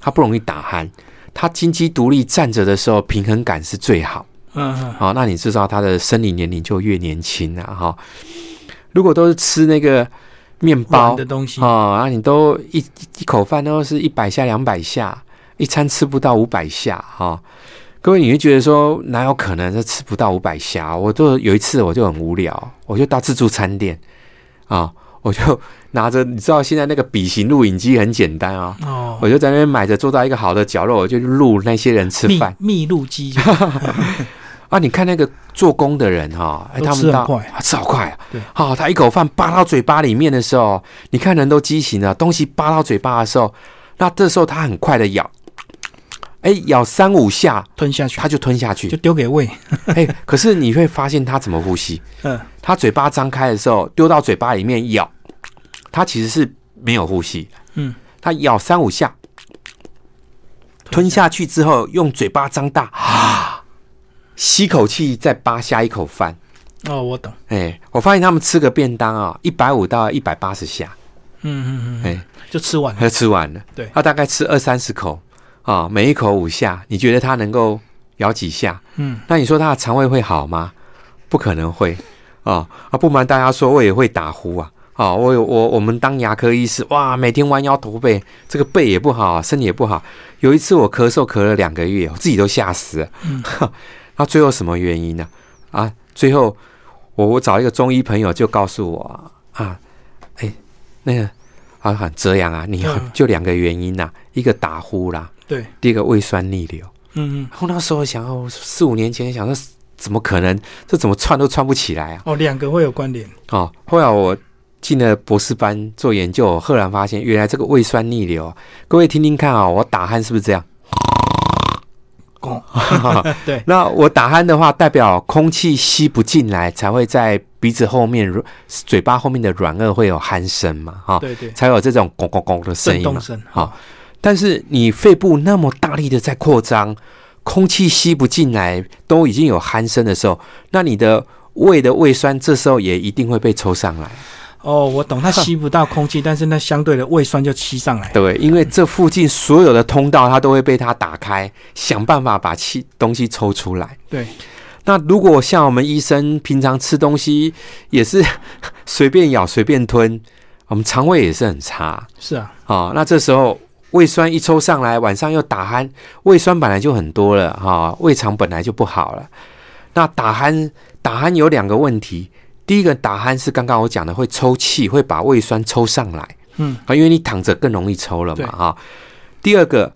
他不容易打鼾，他金鸡独立站着的时候平衡感是最好。嗯，好，那你知道他的生理年龄就越年轻了哈。如果都是吃那个面包的东西啊，那你都一一口饭都是一百下、两百下，一餐吃不到五百下哈。各位，你会觉得说哪有可能是吃不到五百下？我都有一次我就很无聊，我就到自助餐店。啊，我就拿着，你知道现在那个笔型录影机很简单啊，我我就在那边买着，坐到一个好的角落，我就录那些人吃密饭密录机就 啊。你看那个做工的人哈，哎，都他们到吃很快啊吃好快啊。对好，他一口饭扒到嘴巴里面的时候，你看人都畸形了，东西扒到嘴巴的时候，那这时候他很快的咬，哎，咬三五下吞下去，他就吞下去就。丢给胃。哎，可是你会发现他怎么呼吸？嗯，他嘴巴张开的时候，丢到嘴巴里面咬，他其实是没有呼吸。嗯，他咬三五下，吞下去之后，用嘴巴张大，啊吸口气，再扒下一口饭。哦，我懂。哎，我发现他们吃个便当啊，一百五到一百八十下，嗯嗯嗯，哎，就吃完了。他 吃完了。对他大概吃二三十口啊，每一口五下，你觉得他能够咬几下？嗯，那你说他的肠胃会好吗？不可能会啊啊！不瞒大家说，我也会打呼啊啊！我有我我们当牙科医师，哇，每天弯腰驼背，这个背也不好，身体也不好。有一次我咳嗽咳了两个月，我自己都吓死了。嗯 那最后什么原因呢？啊，最后我我找一个中医朋友就告诉我啊，哎，那个啊，这样啊，你嗯就两个原因呐、一个打呼啦，对，第二个胃酸逆流。嗯嗯，后那时候想，哦，四五年前想说，怎么可能？这怎么串都串不起来啊！哦，两个会有关联。哦，后来我进了博士班做研究，赫然发现，原来这个胃酸逆流，各位听听看啊、我打鼾是不是这样？哦，对，那我打鼾的话，代表空气吸不进来，才会在鼻子后面、嘴巴后面的软腭会有鼾声嘛，哈、对对，才有这种咣咣咣的声音嘛。震动声。好但是你肺部那么大力的在扩张，空气吸不进来，都已经有鼾声的时候，那你的胃的胃酸这时候也一定会被抽上来。哦，我懂，它吸不到空气，但是那相对的胃酸就吸上来。对，因为这附近所有的通道它都会被它打开，想办法把气东西抽出来。对，那如果像我们医生平常吃东西也是 随便咬随便吞，我们肠胃也是很差是啊，啊、那这时候胃酸一抽上来，晚上又打鼾，胃酸本来就很多了哈、胃肠本来就不好了。那打鼾打鼾有两个问题，第一个打鼾是刚刚我讲的会抽气，会把胃酸抽上来。嗯，啊，因为你躺着更容易抽了嘛，哈。第二个，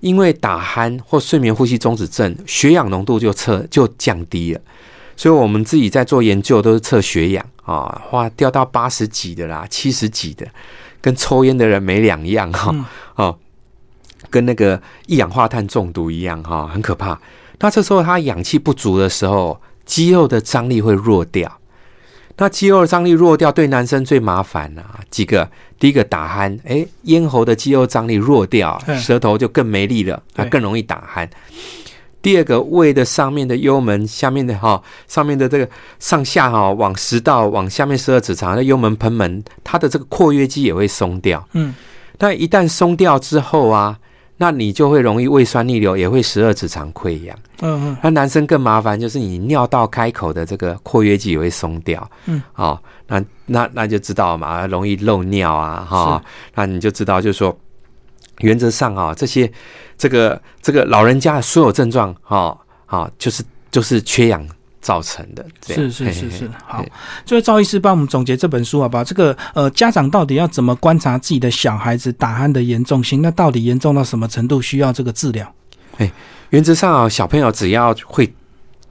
因为打鼾或睡眠呼吸中止症，血氧浓度就测就降低了，所以我们自己在做研究都是测血氧啊，哇，掉到八十几的啦，七十几的，跟抽烟的人没两样哈，嗯哦，跟那个一氧化碳中毒一样哈，很可怕。那这时候他氧气不足的时候，肌肉的张力会弱掉。那肌肉的张力弱掉，对男生最麻烦啊。几个，第一个打鼾，诶，咽喉的肌肉张力弱掉，嗯舌头就更没力了，啊，更容易打鼾。第二个，胃的上面的幽门，下面的哈、上面的这个上下哈、往食道往下面十二指肠的幽门喷门，它的这个括约肌也会松掉。嗯，那一旦松掉之后啊，那你就会容易胃酸逆流，也会十二指肠溃疡。嗯嗯，那男生更麻烦，就是你尿道开口的这个括约肌也会松掉。嗯，哦，那那那就知道嘛，容易漏尿啊，哈、那你就知道，就是说，原则上啊、这些这个这个老人家的所有症状，哈、啊，就是就是缺氧造成的。是是是是好嘿。最后赵医师帮我们总结这本书好不好？这个呃，家长到底要怎么观察自己的小孩子打鼾的严重性？那到底严重到什么程度需要这个治疗？哎原则上啊，小朋友只要会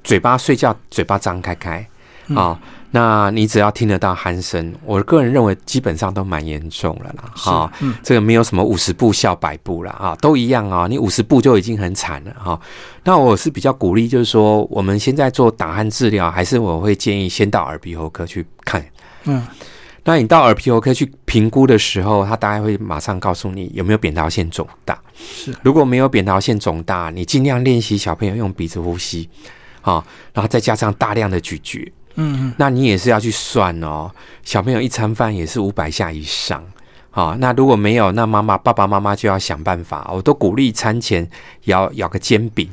嘴巴睡觉，嘴巴张开开嗯啊、那你只要听得到鼾声，我个人认为基本上都蛮严重了啦。是哈、嗯这个没有什么五十步笑百步啦，啊，都一样啊。你五十步就已经很惨了哈、那我是比较鼓励，就是说我们现在做打鼾治疗，还是我会建议先到耳鼻喉科去看。嗯，那你到耳鼻喉科去评估的时候，他大概会马上告诉你有没有扁桃腺肿大。是，如果没有扁桃腺肿大，你尽量练习小朋友用鼻子呼吸，啊，然后再加上大量的咀嚼，嗯嗯，那你也是要去算哦。小朋友一餐饭也是五百下以上。哦，那如果没有，那妈妈爸爸妈妈就要想办法。我都鼓励餐前咬咬个煎饼，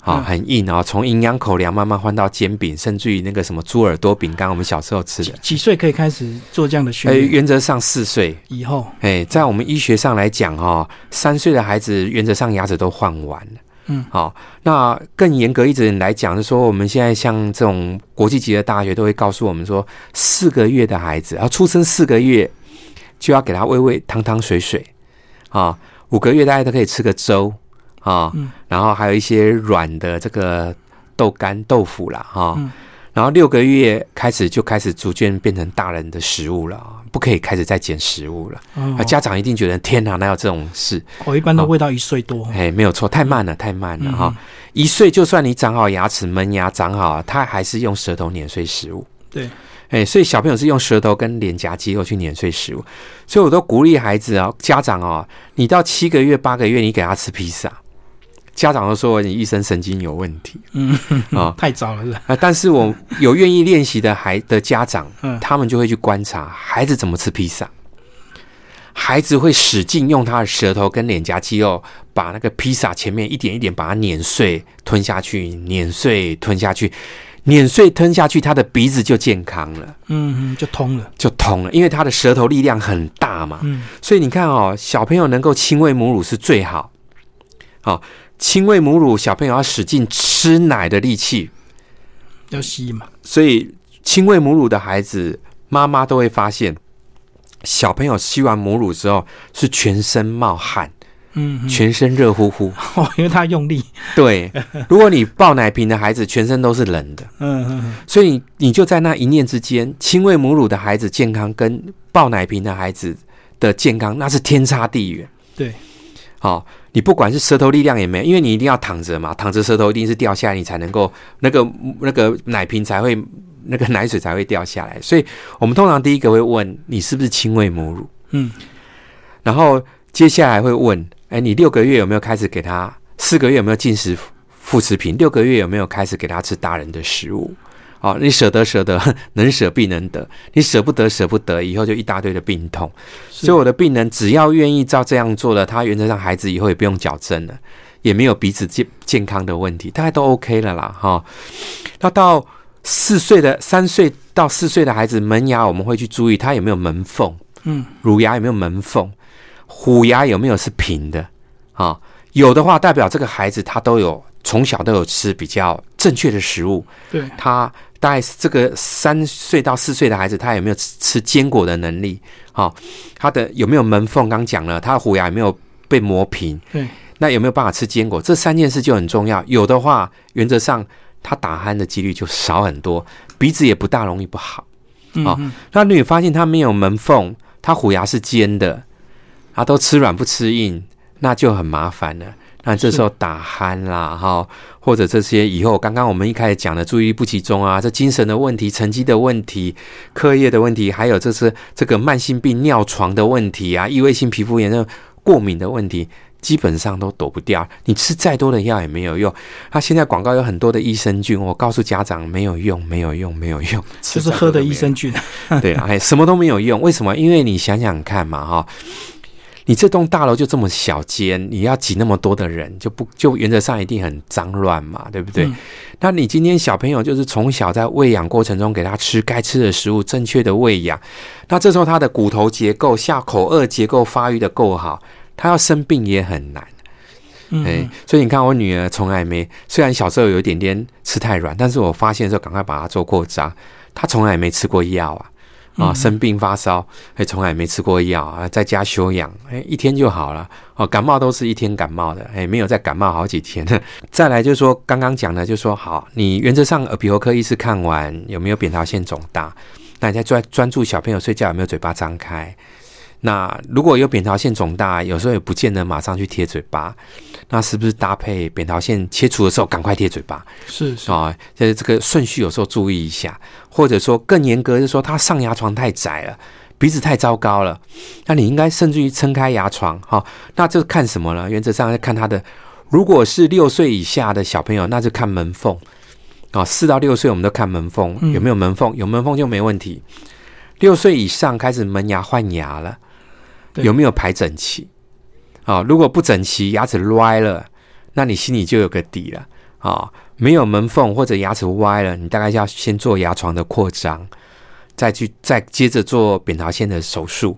啊，嗯很硬哦，从营养口粮慢慢换到煎饼，甚至于那个什么猪耳朵饼干，我们小时候吃的。几几岁可以开始做这样的训哎，练？原则上四岁，以后，哎，在我们医学上来讲，哈，三岁的孩子原则上牙齿都换完了。嗯，好、那更严格一点来讲，是说我们现在像这种国际级的大学都会告诉我们说，四个月的孩子，啊出生四个月就要给他喂喂汤汤水水啊。五个月大家都可以吃个粥啊，嗯然后还有一些软的这个豆干、豆腐啦，哈、嗯然后六个月开始就开始逐渐变成大人的食物了，不可以开始再捡食物了。哦。啊，家长一定觉得天哪，哪有这种事？我一般都喂到一岁多，哎，没有错，太慢了，太慢了嗯。哈、一岁就算你长好牙齿，门牙长好，他还是用舌头碾碎食物。对，哎，所以小朋友是用舌头跟脸颊肌肉去碾碎食物，所以我都鼓励孩子啊，家长啊，你到七个月、八个月，你给他吃披萨，家长都说你一生神经有问题嗯，啊太早了是吧？啊！但是我有愿意练习的孩的家长，嗯他们就会去观察孩子怎么吃披萨。孩子会使劲用他的舌头跟脸颊肌肉，把那个披萨前面一点一点把它碾碎吞下去，碾碎吞下去，碾碎吞下去，他的鼻子就健康了。嗯嗯，就通了，就通了，因为他的舌头力量很大嘛，嗯所以你看哦，小朋友能够亲喂母乳是最好。好、亲喂母乳，小朋友要使劲吃奶的力气，要吸嘛，所以亲喂母乳的孩子，妈妈都会发现，小朋友吸完母乳之后是全身冒汗，嗯，嗯全身热乎乎。哦，因为他用力，对，如果你抱奶瓶的孩子，全身都是冷的。嗯嗯所以你你就在那一念之间，亲喂母乳的孩子健康跟抱奶瓶的孩子的健康，那是天差地远。对，好、你不管是舌头力量也没有，因为你一定要躺着嘛，躺着舌头一定是掉下来，你才能够那个那个奶瓶才会那个奶水才会掉下来。所以我们通常第一个会问你是不是亲喂母乳，嗯然后接下来会问，哎，你六个月有没有开始给他？四个月有没有进食副食品？六个月有没有开始给他吃大人的食物？哦，你舍得舍得，能舍必能得。你舍不得舍不得，以后就一大堆的病痛。所以我的病人只要愿意照这样做了，他原则上孩子以后也不用矫正了，也没有鼻子健健康的问题，大概都 OK 了啦哈、那到四岁的三岁到四岁的孩子，门牙我们会去注意他有没有门缝。嗯乳牙有没有门缝，虎牙有没有是平的啊？有的话，代表这个孩子他都有从小都有吃比较正确的食物。对，他大概是这个三岁到四岁的孩子，他有没有吃吃坚果的能力？啊，他的有没有门缝？刚讲了，他的虎牙有没有被磨平？对，那有没有办法吃坚果？这三件事就很重要。有的话，原则上他打鼾的几率就少很多，鼻子也不大容易不好。哦嗯嗯那你发现他没有门缝，他虎牙是尖的，他都吃软不吃硬，那就很麻烦了。那这时候打鼾啦，哈，或者这些以后刚刚我们一开始讲的注意力不集中啊，这精神的问题、成绩的问题、课业的问题，还有这是这个慢性病、尿床的问题啊，异位性皮肤炎的过敏的问题，基本上都躲不掉。你吃再多的药也没有用。它现在广告有很多的益生菌，我告诉家长没有用，没有用，没有用，就是喝的益生菌，对啊，哎，什么都没有用。为什么？因为你想想看嘛，哈，你这栋大楼就这么小间，你要挤那么多的人，就不就原则上一定很脏乱嘛，对不对？嗯那你今天小朋友就是从小在喂养过程中给他吃该吃的食物，正确的喂养，那这时候他的骨头结构、下口颚结构发育的够好，他要生病也很难。嗯哎，所以你看，我女儿从来没，虽然小时候有一点点吃太软，但是我发现的时候赶快把它做过渣，她从来没吃过药啊。啊，嗯生病发烧，哎，从来没吃过药啊，在家休养，哎，一天就好了。哦，感冒都是一天感冒的，哎，没有再感冒好几天。再来就是说，刚刚讲的，就是说，好，你原则上耳鼻喉科医师看完有没有扁桃腺肿大，那你在专专注小朋友睡觉有没有嘴巴张开。那如果有扁桃腺肿大，有时候也不见得马上去贴嘴巴，那是不是搭配扁桃腺切除的时候赶快贴嘴巴？是是，啊，就是这个顺序有时候注意一下，或者说更严格，就是说他上牙床太窄了，鼻子太糟糕了，那你应该甚至于撑开牙床哈、那这看什么呢？原则上要看他的，如果是六岁以下的小朋友，那就看门缝啊，四到六岁我们都看门缝嗯有没有门缝，有门缝就没问题。六岁以上开始门牙换牙了，有没有排整齐？啊，如果不整齐，牙齿歪了，那你心里就有个底了啊。没有门缝或者牙齿歪了，你大概要先做牙床的扩张，再去再接着做扁桃腺的手术。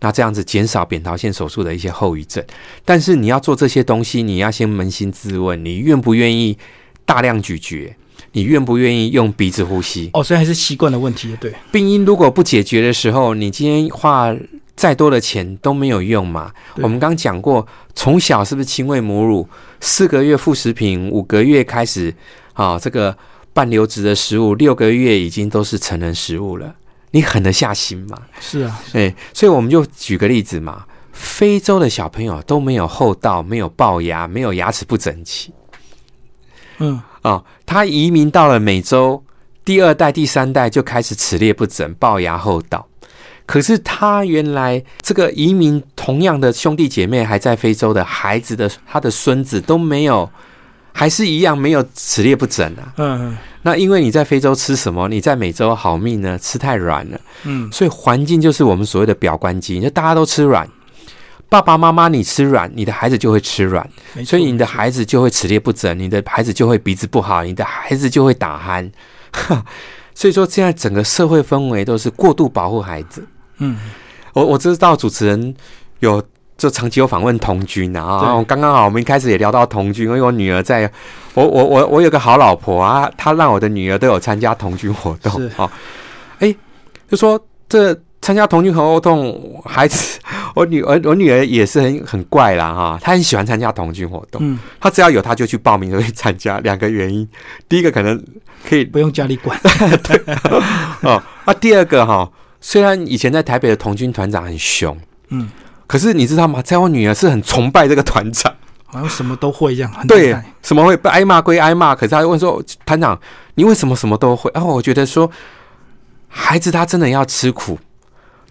那这样子减少扁桃腺手术的一些后遗症。但是你要做这些东西，你要先扪心自问，你愿不愿意大量咀嚼？你愿不愿意用鼻子呼吸？哦，所以还是习惯的问题，对，病因如果不解决的时候，你今天花再多的钱都没有用嘛。我们刚讲过，从小是不是亲喂母乳，四个月副食品，五个月开始啊，这个半流质的食物，六个月已经都是成人食物了。你狠得下心吗？是啊，哎，所以我们就举个例子嘛，非洲的小朋友都没有厚道，没有龅牙，没有牙齿不整齐嗯，啊、他移民到了美洲，第二代、第三代就开始齿列不整、龅牙厚道。可是他原来这个移民同样的兄弟姐妹还在非洲的孩子的他的孙子都没有，还是一样没有齿列不整啊。嗯那因为你在非洲吃什么，你在美洲好命呢？吃太软了。嗯，所以环境就是我们所谓的表观基因，就大家都吃软，爸爸妈妈你吃软，你的孩子就会吃软，所以你的孩子就会齿列不整，你的孩子就会鼻子不好，你的孩子就会打鼾。所以说，现在整个社会氛围都是过度保护孩子。嗯。我我知道主持人有就长期有访问童军啊，然后刚刚好我们一开始也聊到童军，因为我女儿在，我我我我有个好老婆啊，她让我的女儿都有参加童军活动是。哦，哎，就说这参加童军活动，孩子，我女儿我女儿也是很很怪啦哈，她很喜欢参加童军活动，嗯，她只要有她就去报名就去参加，两个原因，第一个可能可以不用家里管，哦，啊，第二个哈、虽然以前在台北的童军团长很凶，嗯，可是你知道吗？在我女儿是很崇拜这个团长，好像什么都会一样，很厉对害，什么会被挨骂归挨骂，可是她会问说，团长，你为什么什么都会？然、后我觉得说，孩子他真的要吃苦，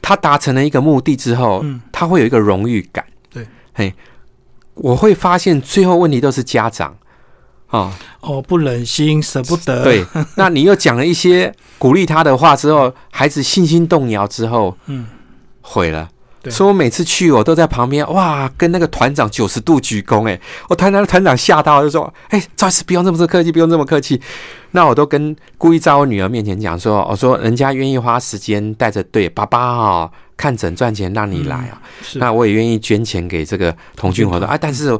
他达成了一个目的之后，嗯他会有一个荣誉感。对，嘿，我会发现最后问题都是家长。啊、哦，不忍心，舍不得，对，那你又讲了一些鼓励他的话之后，孩子信心动摇之后，嗯，毁了。对。所以我每次去，我都在旁边，哇，跟那个团长九十度鞠躬，哎，我团长团长吓到，就说，哎，赵老师不用这么客气，不用这么客气。那我都跟故意在我女儿面前讲说，我说人家愿意花时间带着队，爸爸哈、看诊赚钱让你来那我也愿意捐钱给这个童军活动啊，但是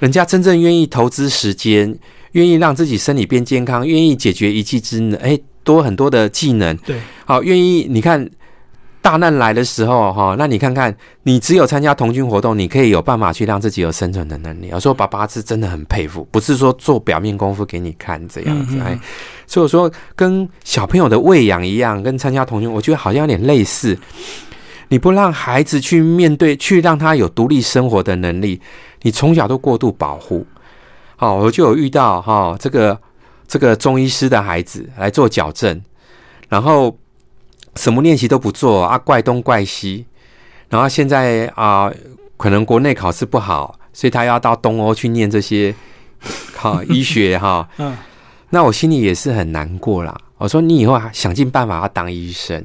人家真正愿意投资时间，愿意让自己身体变健康，愿意解决一技之能，哎，多很多的技能，对，好，愿意你看大难来的时候哈，那你看看，你只有参加童军活动，你可以有办法去让自己有生存的能力。我说爸爸是真的很佩服，不是说做表面功夫给你看这样子，嗯嗯嗯哎，所以我说跟小朋友的喂养一样，跟参加童军，我觉得好像有点类似。你不让孩子去面对，去让他有独立生活的能力，你从小都过度保护。好，我就有遇到哈、这个这个中医师的孩子来做矫正，然后什么练习都不做啊，怪东怪西，然后现在啊、可能国内考试不好，所以他要到东欧去念这些考、医学哈、嗯，那我心里也是很难过啦。我说你以后还想尽办法要当医生，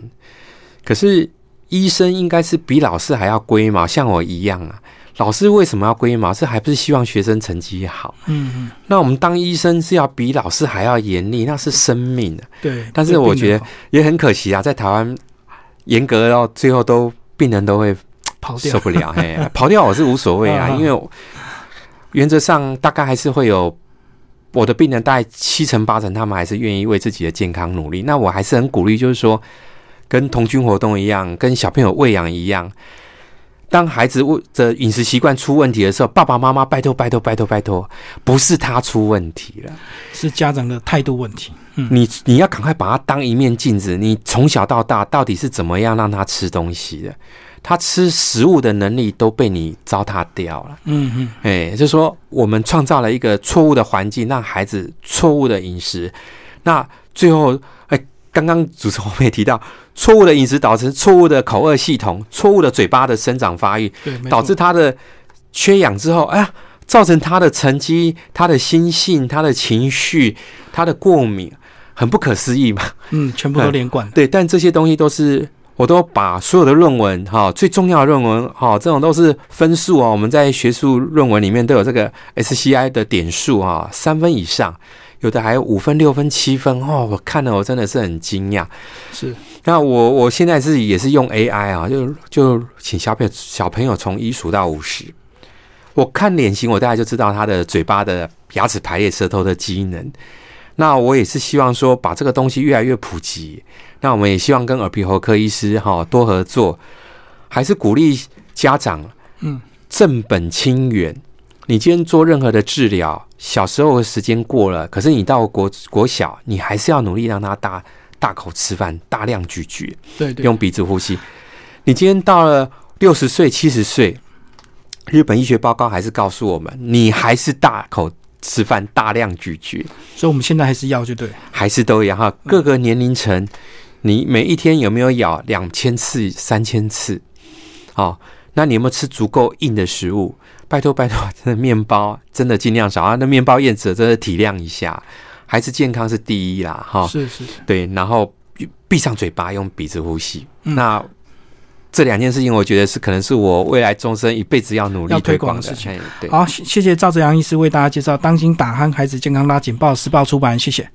可是医生应该是比老师还要龟毛，像我一样啊。老师为什么要龟毛？是还不是希望学生成绩好？嗯嗯，那我们当医生是要比老师还要严厉，那是生命啊。对，但是我觉得也很可惜啊，在台湾严格到最后都病人都会跑掉受，不了，嘿，跑掉我是无所谓啊，因为我原则上大概还是会有我的病人，大概七成八成他们还是愿意为自己的健康努力。那我还是很鼓励，就是说跟童军活动一样，跟小朋友喂养一样。当孩子喂的饮食习惯出问题的时候，爸爸妈妈拜托拜托拜托拜托，不是他出问题了，是家长的态度问题。嗯，你你要赶快把他当一面镜子，你从小到大到底是怎么样让他吃东西的？他吃食物的能力都被你糟蹋掉了。嗯嗯，哎，就是说我们创造了一个错误的环境，让孩子错误的饮食，那最后，哎，刚刚主持人我们也提到，错误的饮食导致错误的口颚系统、错误的嘴巴的生长发育，导致他的缺氧之后，哎呀，造成他的成绩、他的心性、他的情绪、他的过敏，很不可思议嘛。嗯，全部都连贯。对，但这些东西都是。我都把所有的论文哈，最重要的论文哈，这种都是分数哦。我们在学术论文里面都有这个 SCI 的点数啊，三分以上，有的还有五分、六分、七分哦。我看了，我真的是很惊讶。是，那我我现在自己也是用 AI 啊，就就请小朋友小朋友从一数到五十，我看脸型，我大概就知道他的嘴巴的牙齿排列、舌头的机能。那我也是希望说，把这个东西越来越普及。那我们也希望跟耳鼻喉科医师哈多合作，还是鼓励家长，嗯，正本清源。你今天做任何的治疗，小时候的时间过了，可是你到国国小，你还是要努力让他大大口吃饭，大量咀嚼，对对，用鼻子呼吸。你今天到了六十岁、七十岁，日本医学报告还是告诉我们，你还是大口吃饭，大量咀嚼，所以我们现在还是要就对，还是都一样哈。各个年龄层，你每一天有没有咬两千次、三千次？哦，那你有没有吃足够硬的食物？拜托拜托，真的面包真的尽量少啊！那面包燕子真的体谅一下，孩子健康是第一啦，哈。是是是，对，然后闭上嘴巴，用鼻子呼吸。嗯那这两件事情，我觉得是可能是我未来终身一辈子要努力要推广广的事情对。好，谢谢谢赵志阳医师为大家介绍《当心打鼾孩子健康拉警报》，时报出版，谢谢。